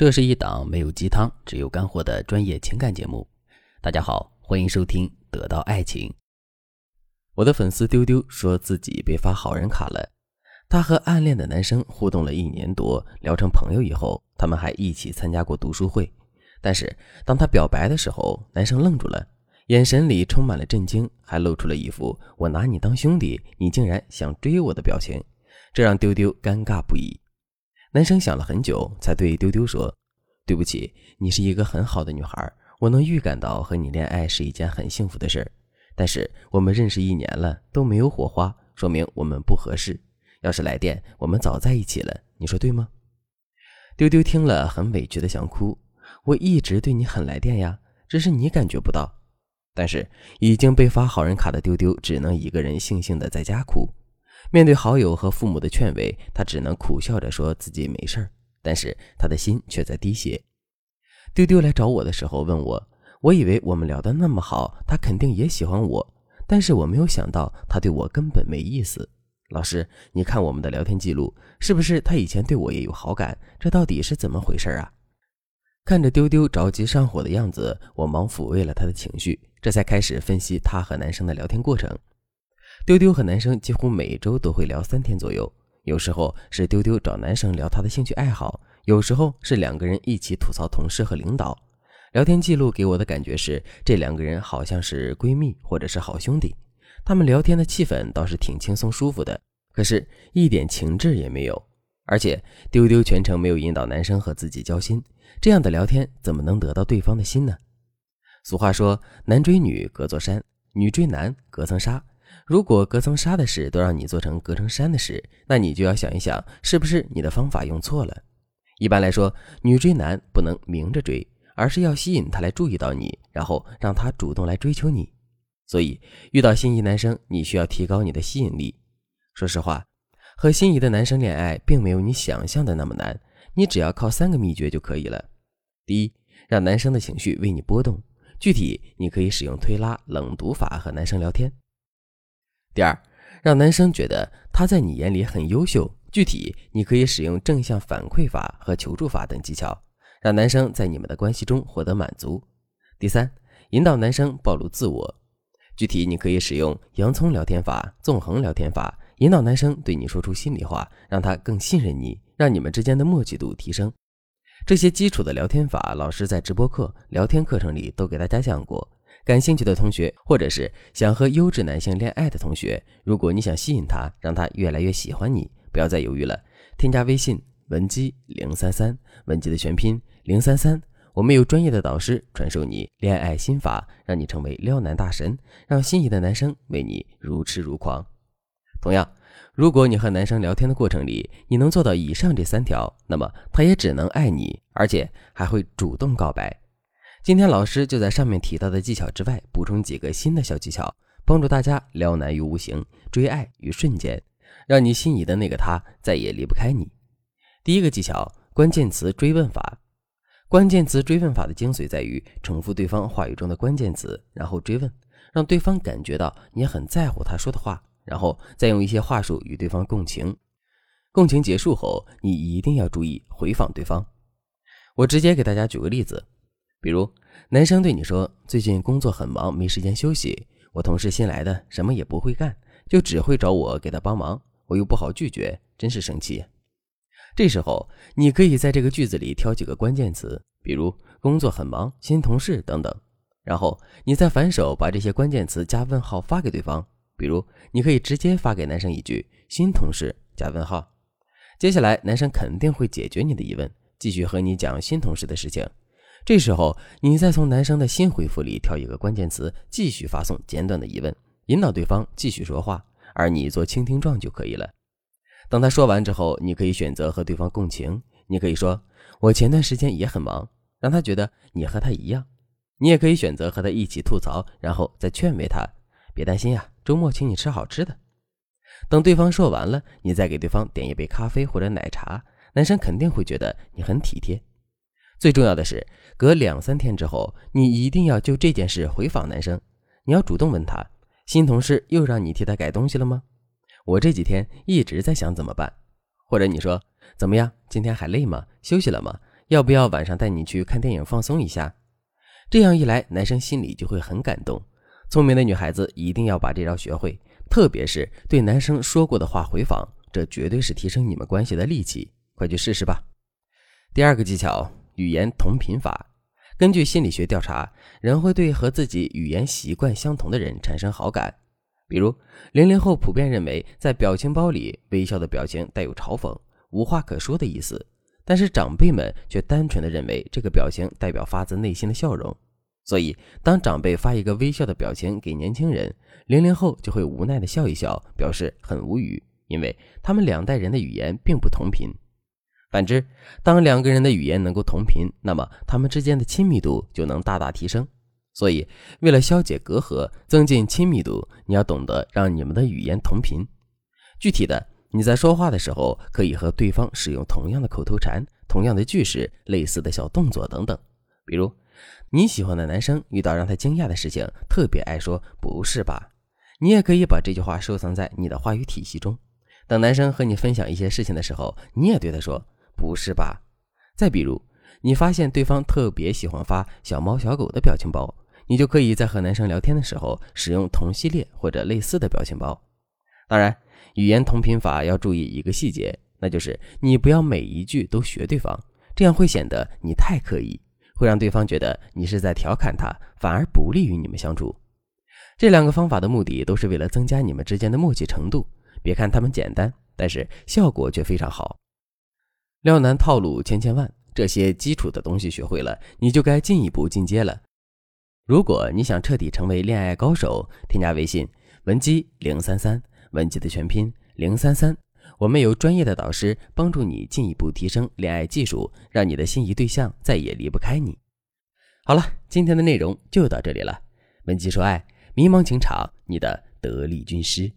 这是一档没有鸡汤，只有干货的专业情感节目。大家好，欢迎收听《得到爱情》。我的粉丝丢丢说自己被发好人卡了。他和暗恋的男生互动了一年多，聊成朋友以后，他们还一起参加过读书会。但是当他表白的时候，男生愣住了，眼神里充满了震惊，还露出了一副“我拿你当兄弟，你竟然想追我的”表情，这让丢丢尴尬不已。男生想了很久，才对丢丢说：“对不起，你是一个很好的女孩，我能预感到和你恋爱是一件很幸福的事儿。但是我们认识一年了都没有火花，说明我们不合适。要是来电，我们早在一起了，你说对吗？”丢丢听了很委屈的想哭。我一直对你很来电呀，只是你感觉不到。但是已经被发好人卡的丢丢，只能一个人悻悻的在家哭。面对好友和父母的劝慰，他只能苦笑着说自己没事儿，但是他的心却在滴血。丢丢来找我的时候问我，我以为我们聊得那么好，他肯定也喜欢我，但是我没有想到他对我根本没意思。老师，你看我们的聊天记录，是不是他以前对我也有好感？这到底是怎么回事啊？看着丢丢着急上火的样子，我忙抚慰了他的情绪，这才开始分析他和男生的聊天过程。丢丢和男生几乎每周都会聊三天左右，有时候是丢丢找男生聊他的兴趣爱好，有时候是两个人一起吐槽同事和领导。聊天记录给我的感觉是，这两个人好像是闺蜜或者是好兄弟。他们聊天的气氛倒是挺轻松舒服的，可是一点情致也没有。而且丢丢全程没有引导男生和自己交心，这样的聊天怎么能得到对方的心呢？俗话说，男追女隔座山，女追男隔层纱。如果隔层纱的事都让你做成隔层山的事，那你就要想一想，是不是你的方法用错了？一般来说，女追男不能明着追，而是要吸引他来注意到你，然后让他主动来追求你。所以，遇到心仪男生，你需要提高你的吸引力。说实话，和心仪的男生恋爱，并没有你想象的那么难，你只要靠三个秘诀就可以了。第一，让男生的情绪为你波动，具体你可以使用推拉、冷读法和男生聊天。第二，让男生觉得他在你眼里很优秀。具体你可以使用正向反馈法和求助法等技巧，让男生在你们的关系中获得满足。第三，引导男生暴露自我。具体你可以使用洋葱聊天法、纵横聊天法，引导男生对你说出心里话，让他更信任你，让你们之间的默契度提升。这些基础的聊天法，老师在直播课、聊天课程里都给大家讲过。感兴趣的同学，或者是想和优质男性恋爱的同学，如果你想吸引他，让他越来越喜欢你，不要再犹豫了，添加微信文姬零三三，文姬的全拼零三三，我们有专业的导师传授你恋爱心法，让你成为撩男大神，让心仪的男生为你如痴如狂。同样，如果你和男生聊天的过程里，你能做到以上这三条，那么他也只能爱你，而且还会主动告白。今天老师就在上面提到的技巧之外，补充几个新的小技巧，帮助大家撩男于无形，追爱于瞬间，让你心仪的那个他再也离不开你。第一个技巧，关键词追问法。关键词追问法的精髓在于重复对方话语中的关键词，然后追问，让对方感觉到你很在乎他说的话，然后再用一些话术与对方共情。共情结束后，你一定要注意回访对方。我直接给大家举个例子。比如，男生对你说：“最近工作很忙，没时间休息。我同事新来的，什么也不会干，就只会找我给他帮忙，我又不好拒绝，真是生气。”这时候，你可以在这个句子里挑几个关键词，比如“工作很忙”“新同事”等等，然后你再反手把这些关键词加问号发给对方。比如，你可以直接发给男生一句“新同事”加问号，接下来男生肯定会解决你的疑问，继续和你讲新同事的事情。这时候，你再从男生的新回复里挑一个关键词，继续发送简短的疑问，引导对方继续说话，而你做倾听状就可以了。等他说完之后，你可以选择和对方共情，你可以说：“我前段时间也很忙”，让他觉得你和他一样。你也可以选择和他一起吐槽，然后再劝慰他：“别担心呀，周末请你吃好吃的。”等对方说完了，你再给对方点一杯咖啡或者奶茶，男生肯定会觉得你很体贴。最重要的是，隔两三天之后，你一定要就这件事回访男生。你要主动问他，新同事又让你替他改东西了吗？我这几天一直在想怎么办。或者你说怎么样？今天还累吗？休息了吗？要不要晚上带你去看电影放松一下？这样一来，男生心里就会很感动。聪明的女孩子一定要把这招学会，特别是对男生说过的话回访，这绝对是提升你们关系的利器。快去试试吧。第二个技巧，语言同频法。根据心理学调查，人会对和自己语言习惯相同的人产生好感。比如，零零后普遍认为，在表情包里微笑的表情带有嘲讽、无话可说的意思，但是长辈们却单纯的认为这个表情代表发自内心的笑容。所以，当长辈发一个微笑的表情给年轻人，零零后就会无奈的笑一笑，表示很无语，因为他们两代人的语言并不同频。反之，当两个人的语言能够同频，那么他们之间的亲密度就能大大提升。所以，为了消解隔阂、增进亲密度，你要懂得让你们的语言同频。具体的，你在说话的时候，可以和对方使用同样的口头禅、同样的句式、类似的小动作等等。比如，你喜欢的男生遇到让他惊讶的事情，特别爱说“不是吧”，你也可以把这句话收藏在你的话语体系中。等男生和你分享一些事情的时候，你也对他说。不是吧？再比如，你发现对方特别喜欢发小猫小狗的表情包，你就可以在和男生聊天的时候使用同系列或者类似的表情包。当然，语言同频法要注意一个细节，那就是你不要每一句都学对方，这样会显得你太刻意，会让对方觉得你是在调侃他，反而不利于你们相处。这两个方法的目的都是为了增加你们之间的默契程度。别看它们简单，但是效果却非常好。撩男套路千千万，这些基础的东西学会了，你就该进一步进阶了。如果你想彻底成为恋爱高手，添加微信文姬零三三，文姬的全拼零三三，我们有专业的导师帮助你进一步提升恋爱技术，让你的心仪对象再也离不开你。好了，今天的内容就到这里了。文姬说爱，迷茫情场，你的得力军师。